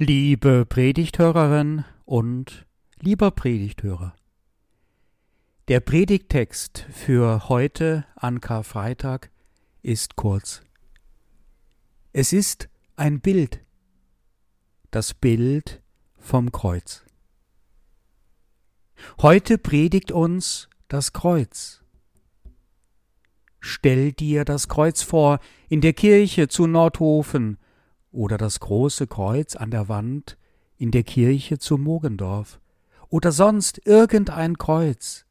Liebe Predigthörerin und lieber Predigthörer. Der Predigtext für heute an Karfreitag ist kurz. Es ist ein Bild, das Bild vom Kreuz. Heute predigt uns das Kreuz. Stell dir das Kreuz vor in der Kirche zu Nordhofen oder das große Kreuz an der Wand in der Kirche zu Mogendorf oder sonst irgendein Kreuz,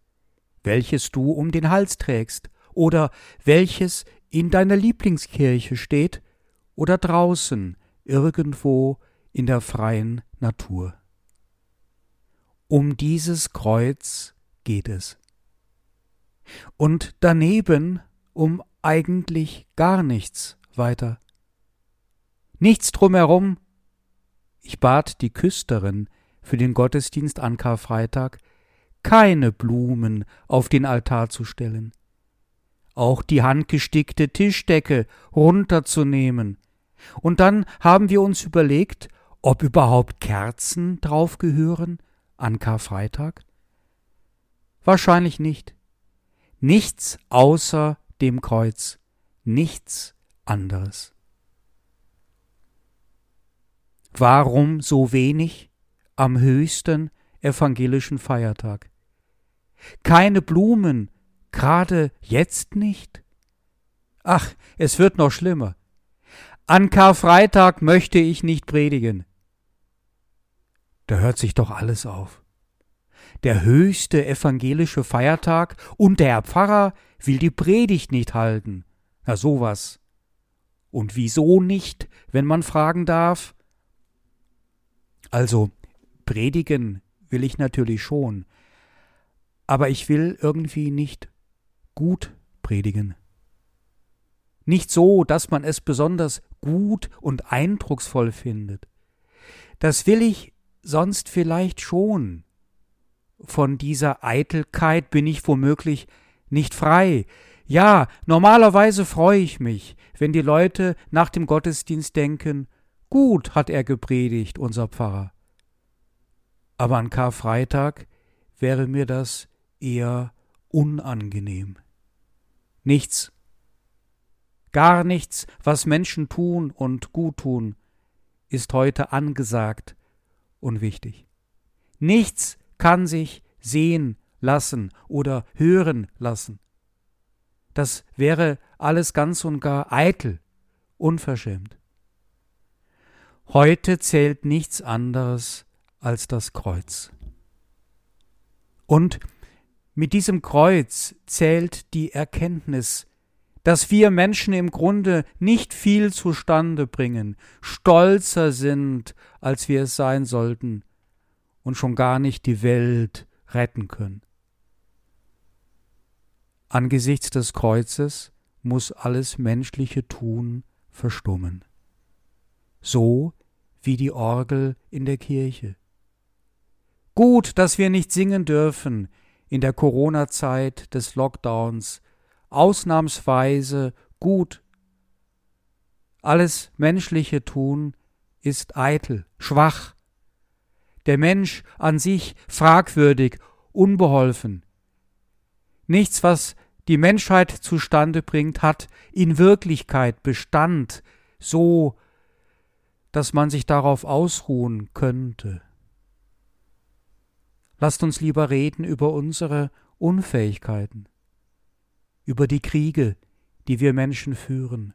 welches du um den Hals trägst oder welches in deiner Lieblingskirche steht oder draußen irgendwo in der freien Natur. Um dieses Kreuz geht es. Und daneben um eigentlich gar nichts weiter. Nichts drumherum. Ich bat die Küsterin für den Gottesdienst an Karfreitag, keine Blumen auf den Altar zu stellen, auch die handgestickte Tischdecke runterzunehmen. Und dann haben wir uns überlegt, ob überhaupt Kerzen drauf gehören an Karfreitag? Wahrscheinlich nicht. Nichts außer dem Kreuz, nichts anderes. Warum so wenig am höchsten evangelischen Feiertag? Keine Blumen, gerade jetzt nicht? Ach, es wird noch schlimmer. An Karfreitag möchte ich nicht predigen. Da hört sich doch alles auf. Der höchste evangelische Feiertag und der Pfarrer will die Predigt nicht halten. Na sowas. Und wieso nicht, wenn man fragen darf? Also, predigen will ich natürlich schon, aber ich will irgendwie nicht gut predigen. Nicht so, dass man es besonders gut und eindrucksvoll findet. Das will ich sonst vielleicht schon. Von dieser Eitelkeit bin ich womöglich nicht frei. Ja, normalerweise freue ich mich, wenn die Leute nach dem Gottesdienst denken, Gut hat er gepredigt, unser Pfarrer. Aber an Karfreitag wäre mir das eher unangenehm. Nichts, gar nichts, was Menschen tun und gut tun, ist heute angesagt und wichtig. Nichts kann sich sehen lassen oder hören lassen. Das wäre alles ganz und gar eitel, unverschämt. Heute zählt nichts anderes als das Kreuz. Und mit diesem Kreuz zählt die Erkenntnis, dass wir Menschen im Grunde nicht viel zustande bringen, stolzer sind, als wir es sein sollten, und schon gar nicht die Welt retten können. Angesichts des Kreuzes muss alles menschliche Tun verstummen. So wie die Orgel in der Kirche. Gut, dass wir nicht singen dürfen in der Corona-Zeit des Lockdowns, ausnahmsweise gut. Alles menschliche Tun ist eitel, schwach. Der Mensch an sich fragwürdig, unbeholfen. Nichts, was die Menschheit zustande bringt, hat in Wirklichkeit Bestand, so dass man sich darauf ausruhen könnte. Lasst uns lieber reden über unsere Unfähigkeiten, über die Kriege, die wir Menschen führen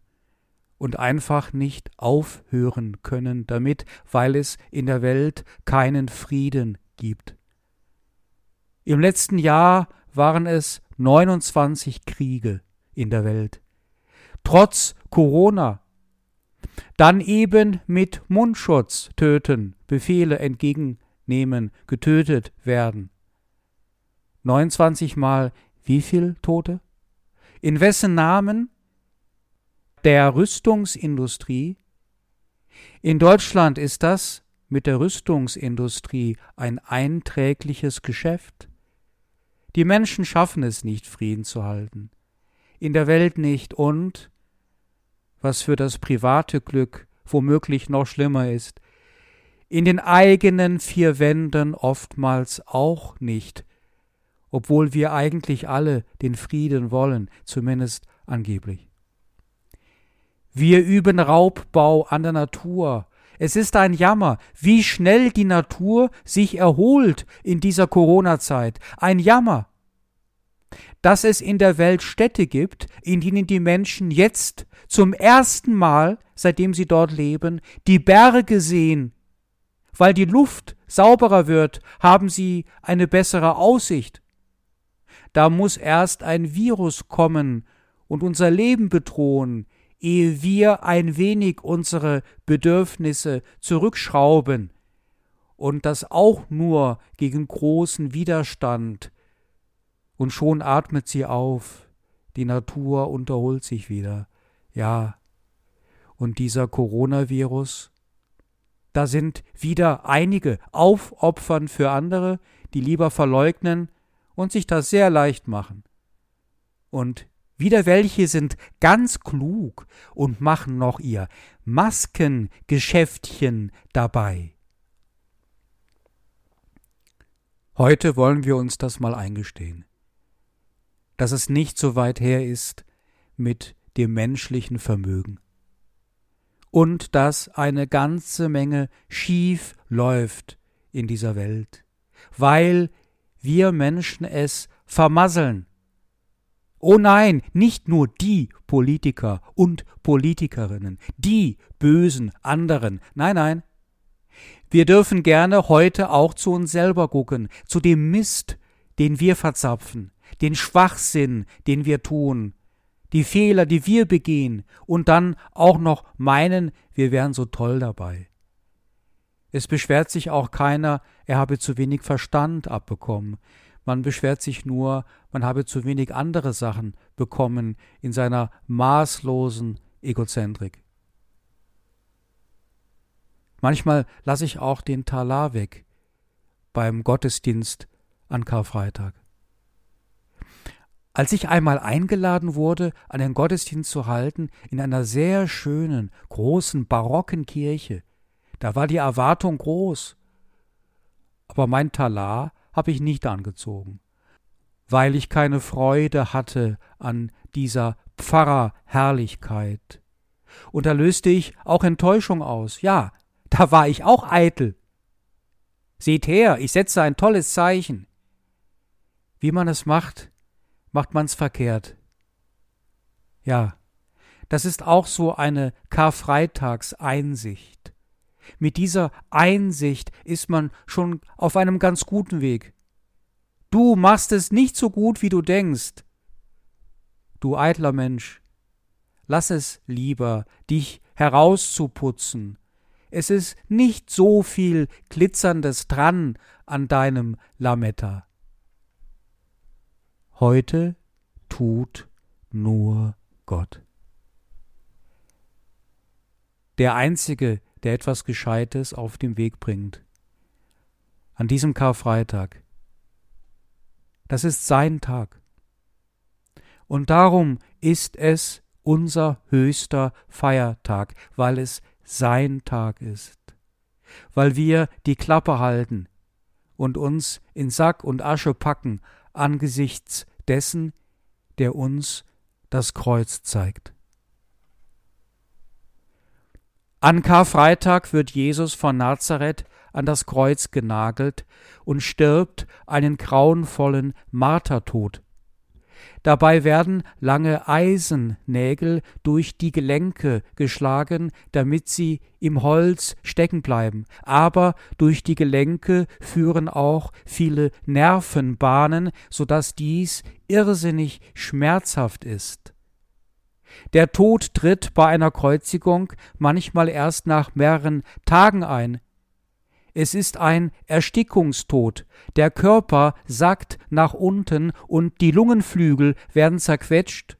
und einfach nicht aufhören können damit, weil es in der Welt keinen Frieden gibt. Im letzten Jahr waren es 29 Kriege in der Welt. Trotz Corona dann eben mit Mundschutz töten, Befehle entgegennehmen, getötet werden. 29 Mal wie viel Tote? In wessen Namen? Der Rüstungsindustrie? In Deutschland ist das mit der Rüstungsindustrie ein einträgliches Geschäft. Die Menschen schaffen es nicht, Frieden zu halten. In der Welt nicht und was für das private Glück womöglich noch schlimmer ist. in den eigenen vier Wänden oftmals auch nicht, obwohl wir eigentlich alle den Frieden wollen, zumindest angeblich. Wir üben Raubbau an der Natur. Es ist ein Jammer, wie schnell die Natur sich erholt in dieser Corona-Zeit. Ein Jammer. Dass es in der Welt Städte gibt, in denen die Menschen jetzt zum ersten Mal, seitdem sie dort leben, die Berge sehen. Weil die Luft sauberer wird, haben sie eine bessere Aussicht. Da muss erst ein Virus kommen und unser Leben bedrohen, ehe wir ein wenig unsere Bedürfnisse zurückschrauben, und das auch nur gegen großen Widerstand, und schon atmet sie auf, die Natur unterholt sich wieder, ja, und dieser Coronavirus, da sind wieder einige aufopfern für andere, die lieber verleugnen und sich das sehr leicht machen. Und wieder welche sind ganz klug und machen noch ihr Maskengeschäftchen dabei. Heute wollen wir uns das mal eingestehen, dass es nicht so weit her ist mit dem menschlichen Vermögen und dass eine ganze Menge schief läuft in dieser Welt, weil wir Menschen es vermasseln Oh nein, nicht nur die Politiker und Politikerinnen, die bösen anderen. Nein, nein. Wir dürfen gerne heute auch zu uns selber gucken, zu dem Mist, den wir verzapfen, den Schwachsinn, den wir tun, die Fehler, die wir begehen und dann auch noch meinen, wir wären so toll dabei. Es beschwert sich auch keiner, er habe zu wenig Verstand abbekommen man beschwert sich nur, man habe zu wenig andere Sachen bekommen in seiner maßlosen Egozentrik. Manchmal lasse ich auch den Talar weg beim Gottesdienst an Karfreitag. Als ich einmal eingeladen wurde, einen Gottesdienst zu halten in einer sehr schönen, großen, barocken Kirche, da war die Erwartung groß. Aber mein Talar habe ich nicht angezogen, weil ich keine Freude hatte an dieser Pfarrerherrlichkeit. Und da löste ich auch Enttäuschung aus. Ja, da war ich auch eitel. Seht her, ich setze ein tolles Zeichen. Wie man es macht, macht man's verkehrt. Ja, das ist auch so eine Karfreitagseinsicht. Mit dieser Einsicht ist man schon auf einem ganz guten Weg. Du machst es nicht so gut, wie du denkst. Du eitler Mensch, lass es lieber, dich herauszuputzen. Es ist nicht so viel Glitzerndes dran an deinem Lametta. Heute tut nur Gott. Der einzige, der etwas Gescheites auf den Weg bringt. An diesem Karfreitag. Das ist sein Tag. Und darum ist es unser höchster Feiertag, weil es sein Tag ist, weil wir die Klappe halten und uns in Sack und Asche packen angesichts dessen, der uns das Kreuz zeigt. An Karfreitag wird Jesus von Nazareth an das Kreuz genagelt und stirbt einen grauenvollen Martertod. Dabei werden lange Eisennägel durch die Gelenke geschlagen, damit sie im Holz stecken bleiben. Aber durch die Gelenke führen auch viele Nervenbahnen, so dass dies irrsinnig schmerzhaft ist. Der Tod tritt bei einer Kreuzigung manchmal erst nach mehreren Tagen ein. Es ist ein Erstickungstod. Der Körper sackt nach unten und die Lungenflügel werden zerquetscht.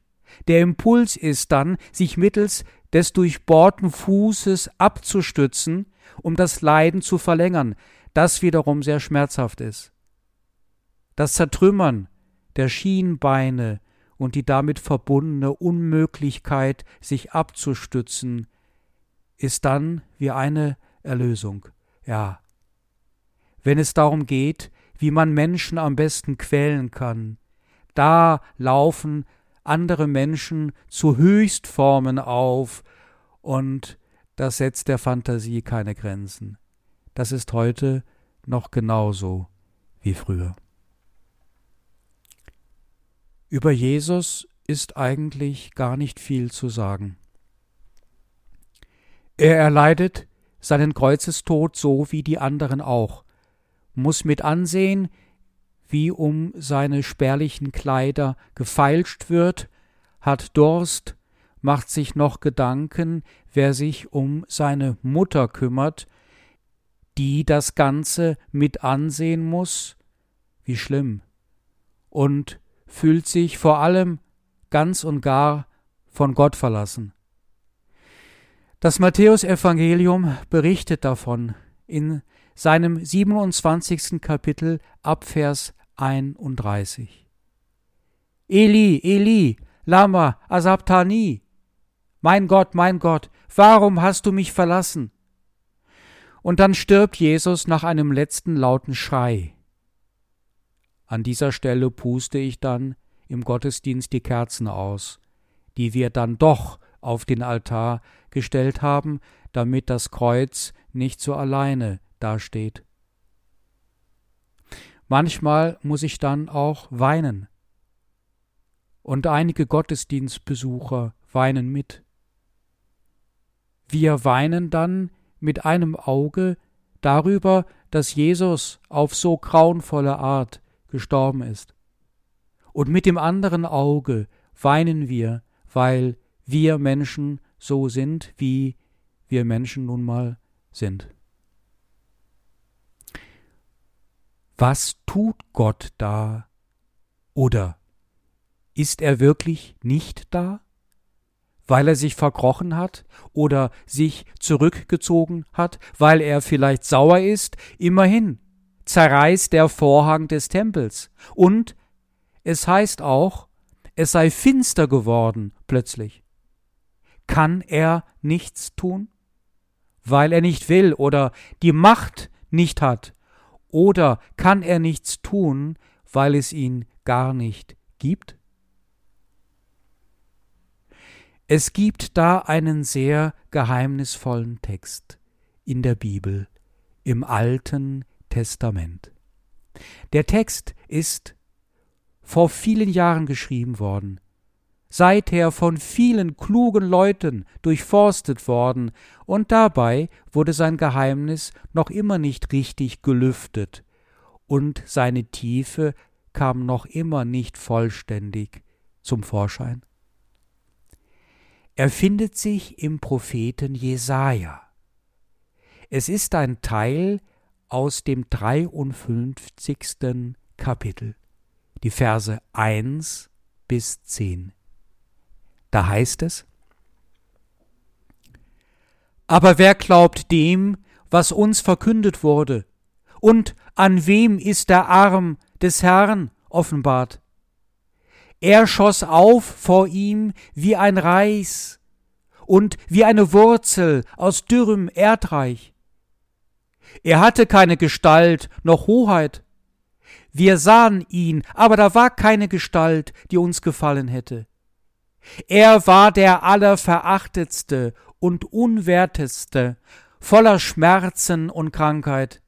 Der Impuls ist dann, sich mittels des durchbohrten Fußes abzustützen, um das Leiden zu verlängern, das wiederum sehr schmerzhaft ist. Das Zertrümmern der Schienbeine, und die damit verbundene Unmöglichkeit, sich abzustützen, ist dann wie eine Erlösung. Ja. Wenn es darum geht, wie man Menschen am besten quälen kann, da laufen andere Menschen zu Höchstformen auf und das setzt der Fantasie keine Grenzen. Das ist heute noch genauso wie früher. Über Jesus ist eigentlich gar nicht viel zu sagen. Er erleidet seinen Kreuzestod so wie die anderen auch, muss mit ansehen, wie um seine spärlichen Kleider gefeilscht wird, hat Durst, macht sich noch Gedanken, wer sich um seine Mutter kümmert, die das Ganze mit ansehen muss, wie schlimm, und fühlt sich vor allem ganz und gar von Gott verlassen. Das Matthäusevangelium berichtet davon in seinem 27. Kapitel ab Vers 31. Eli, Eli, lama asabtani. Mein Gott, mein Gott, warum hast du mich verlassen? Und dann stirbt Jesus nach einem letzten lauten Schrei. An dieser Stelle puste ich dann im Gottesdienst die Kerzen aus, die wir dann doch auf den Altar gestellt haben, damit das Kreuz nicht so alleine dasteht. Manchmal muss ich dann auch weinen. Und einige Gottesdienstbesucher weinen mit. Wir weinen dann mit einem Auge darüber, dass Jesus auf so grauenvolle Art gestorben ist. Und mit dem anderen Auge weinen wir, weil wir Menschen so sind, wie wir Menschen nun mal sind. Was tut Gott da? Oder ist er wirklich nicht da? Weil er sich verkrochen hat oder sich zurückgezogen hat, weil er vielleicht sauer ist? Immerhin zerreißt der Vorhang des Tempels. Und es heißt auch, es sei finster geworden plötzlich. Kann er nichts tun? Weil er nicht will oder die Macht nicht hat? Oder kann er nichts tun, weil es ihn gar nicht gibt? Es gibt da einen sehr geheimnisvollen Text in der Bibel, im Alten Testament. Der Text ist vor vielen Jahren geschrieben worden, seither von vielen klugen Leuten durchforstet worden, und dabei wurde sein Geheimnis noch immer nicht richtig gelüftet, und seine Tiefe kam noch immer nicht vollständig zum Vorschein. Er findet sich im Propheten Jesaja. Es ist ein Teil aus dem 53. Kapitel, die Verse 1 bis 10. Da heißt es, Aber wer glaubt dem, was uns verkündet wurde? Und an wem ist der Arm des Herrn offenbart? Er schoss auf vor ihm wie ein Reis und wie eine Wurzel aus dürrem Erdreich. Er hatte keine Gestalt noch Hoheit. Wir sahen ihn, aber da war keine Gestalt, die uns gefallen hätte. Er war der allerverachtetste und unwerteste, voller Schmerzen und Krankheit.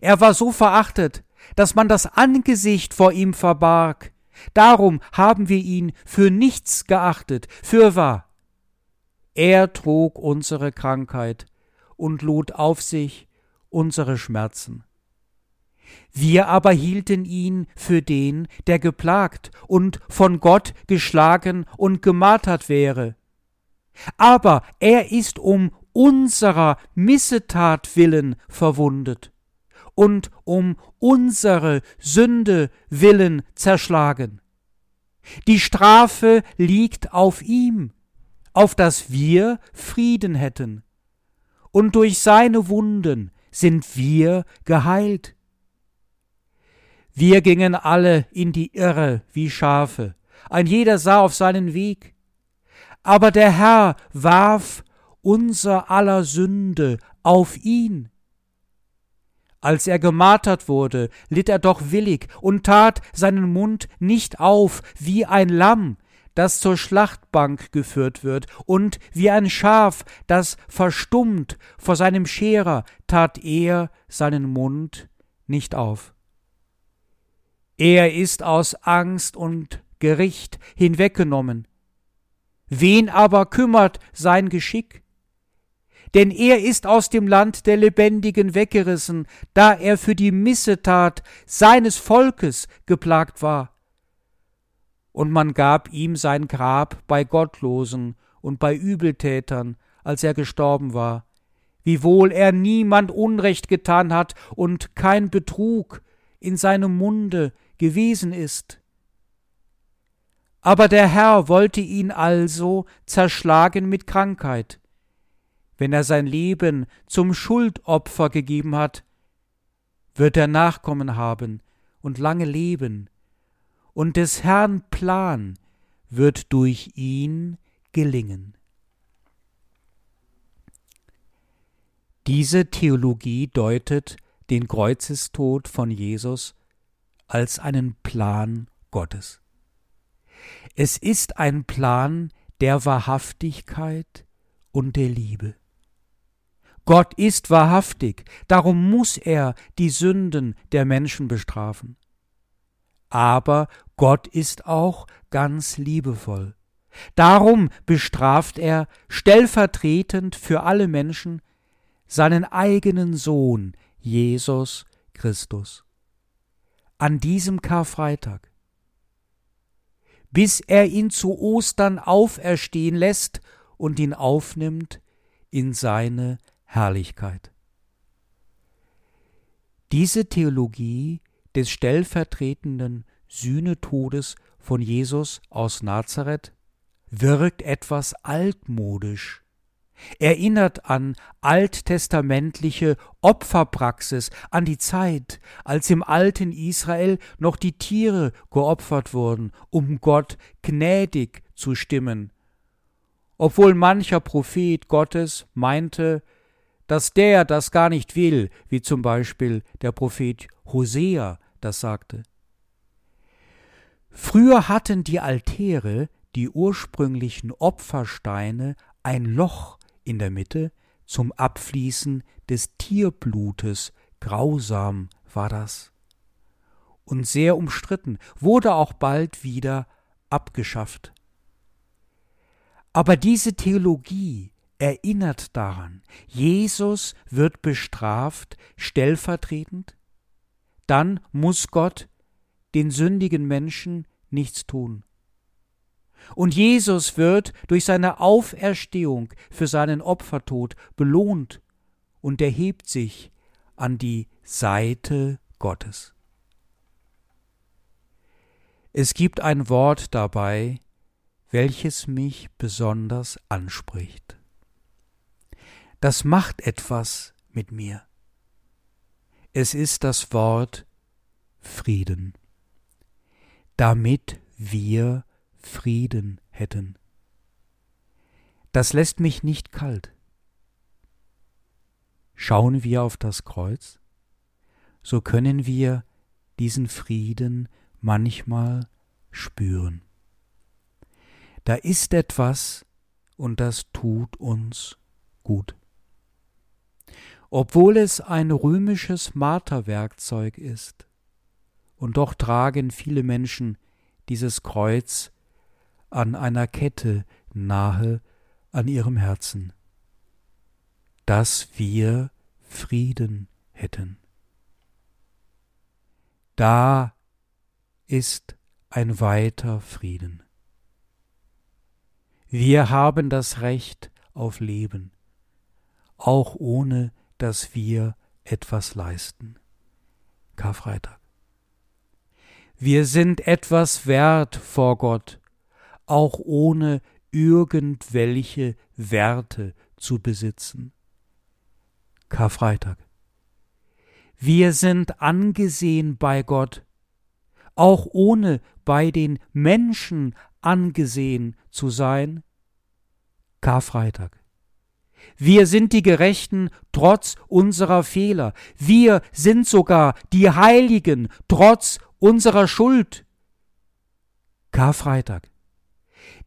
Er war so verachtet, dass man das Angesicht vor ihm verbarg. Darum haben wir ihn für nichts geachtet, für wahr. Er trug unsere Krankheit und lud auf sich unsere Schmerzen. Wir aber hielten ihn für den, der geplagt und von Gott geschlagen und gemartert wäre. Aber er ist um unserer Missetat willen verwundet und um unsere Sünde willen zerschlagen. Die Strafe liegt auf ihm, auf dass wir Frieden hätten. Und durch seine Wunden sind wir geheilt. Wir gingen alle in die Irre wie Schafe, ein jeder sah auf seinen Weg. Aber der Herr warf unser aller Sünde auf ihn. Als er gemartert wurde, litt er doch willig und tat seinen Mund nicht auf wie ein Lamm, das zur Schlachtbank geführt wird, und wie ein Schaf, das verstummt vor seinem Scherer, tat er seinen Mund nicht auf. Er ist aus Angst und Gericht hinweggenommen. Wen aber kümmert sein Geschick? Denn er ist aus dem Land der Lebendigen weggerissen, da er für die Missetat seines Volkes geplagt war. Und man gab ihm sein Grab bei Gottlosen und bei Übeltätern, als er gestorben war, wiewohl er niemand Unrecht getan hat und kein Betrug in seinem Munde gewesen ist. Aber der Herr wollte ihn also zerschlagen mit Krankheit. Wenn er sein Leben zum Schuldopfer gegeben hat, wird er Nachkommen haben und lange leben, und des Herrn Plan wird durch ihn gelingen. Diese Theologie deutet den Kreuzestod von Jesus als einen Plan Gottes. Es ist ein Plan der Wahrhaftigkeit und der Liebe. Gott ist wahrhaftig, darum muss er die Sünden der Menschen bestrafen. Aber Gott ist auch ganz liebevoll. Darum bestraft er stellvertretend für alle Menschen seinen eigenen Sohn, Jesus Christus. An diesem Karfreitag bis er ihn zu Ostern auferstehen lässt und ihn aufnimmt in seine Herrlichkeit. Diese Theologie des stellvertretenden Sühnetodes von Jesus aus Nazareth wirkt etwas altmodisch erinnert an alttestamentliche Opferpraxis, an die Zeit, als im alten Israel noch die Tiere geopfert wurden, um Gott gnädig zu stimmen. Obwohl mancher Prophet Gottes meinte, dass der das gar nicht will, wie zum Beispiel der Prophet Hosea das sagte. Früher hatten die Altäre, die ursprünglichen Opfersteine, ein Loch in der Mitte zum Abfließen des Tierblutes. Grausam war das. Und sehr umstritten, wurde auch bald wieder abgeschafft. Aber diese Theologie erinnert daran, Jesus wird bestraft stellvertretend, dann muss Gott den sündigen Menschen nichts tun. Und Jesus wird durch seine Auferstehung für seinen Opfertod belohnt und erhebt sich an die Seite Gottes. Es gibt ein Wort dabei, welches mich besonders anspricht. Das macht etwas mit mir. Es ist das Wort Frieden, damit wir Frieden hätten. Das lässt mich nicht kalt. Schauen wir auf das Kreuz, so können wir diesen Frieden manchmal spüren. Da ist etwas, und das tut uns gut. Obwohl es ein römisches Marterwerkzeug ist, und doch tragen viele Menschen dieses Kreuz an einer Kette nahe an ihrem Herzen, dass wir Frieden hätten. Da ist ein weiter Frieden. Wir haben das Recht auf Leben, auch ohne dass wir etwas leisten. Karfreitag. Wir sind etwas wert vor Gott, auch ohne irgendwelche Werte zu besitzen. Karfreitag. Wir sind angesehen bei Gott, auch ohne bei den Menschen angesehen zu sein. Karfreitag. Wir sind die Gerechten trotz unserer Fehler. Wir sind sogar die Heiligen trotz unserer Schuld. Karfreitag.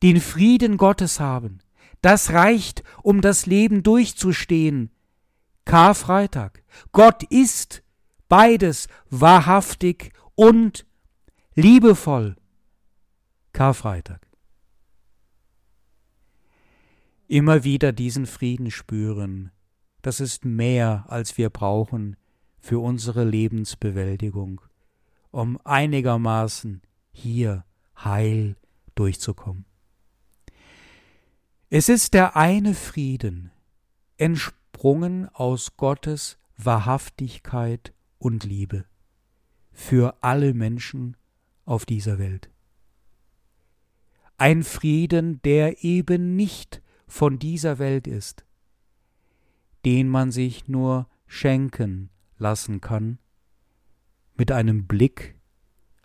Den Frieden Gottes haben. Das reicht, um das Leben durchzustehen. Karfreitag. Gott ist beides wahrhaftig und liebevoll. Karfreitag. Immer wieder diesen Frieden spüren, das ist mehr, als wir brauchen für unsere Lebensbewältigung, um einigermaßen hier heil durchzukommen. Es ist der eine Frieden, entsprungen aus Gottes Wahrhaftigkeit und Liebe für alle Menschen auf dieser Welt. Ein Frieden, der eben nicht von dieser Welt ist, den man sich nur schenken lassen kann mit einem Blick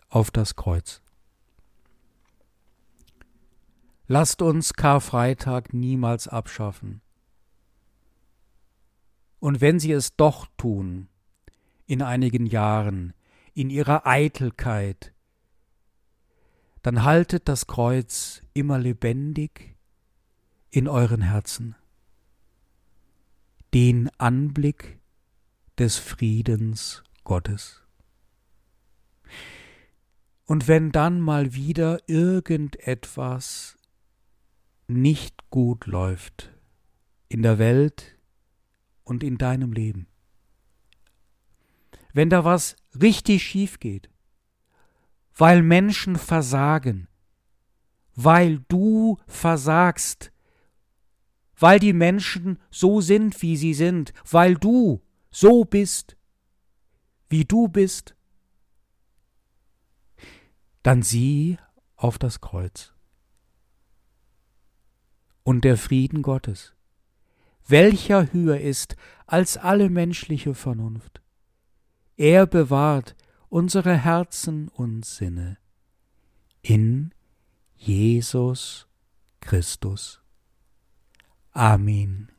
auf das Kreuz. Lasst uns Karfreitag niemals abschaffen. Und wenn Sie es doch tun, in einigen Jahren, in ihrer Eitelkeit, dann haltet das Kreuz immer lebendig in euren Herzen. Den Anblick des Friedens Gottes. Und wenn dann mal wieder irgendetwas nicht gut läuft in der Welt und in deinem Leben, wenn da was richtig schief geht, weil Menschen versagen, weil du versagst, weil die Menschen so sind, wie sie sind, weil du so bist, wie du bist, dann sieh auf das Kreuz. Und der Frieden Gottes, welcher höher ist als alle menschliche Vernunft, er bewahrt unsere Herzen und Sinne in Jesus Christus. Amen.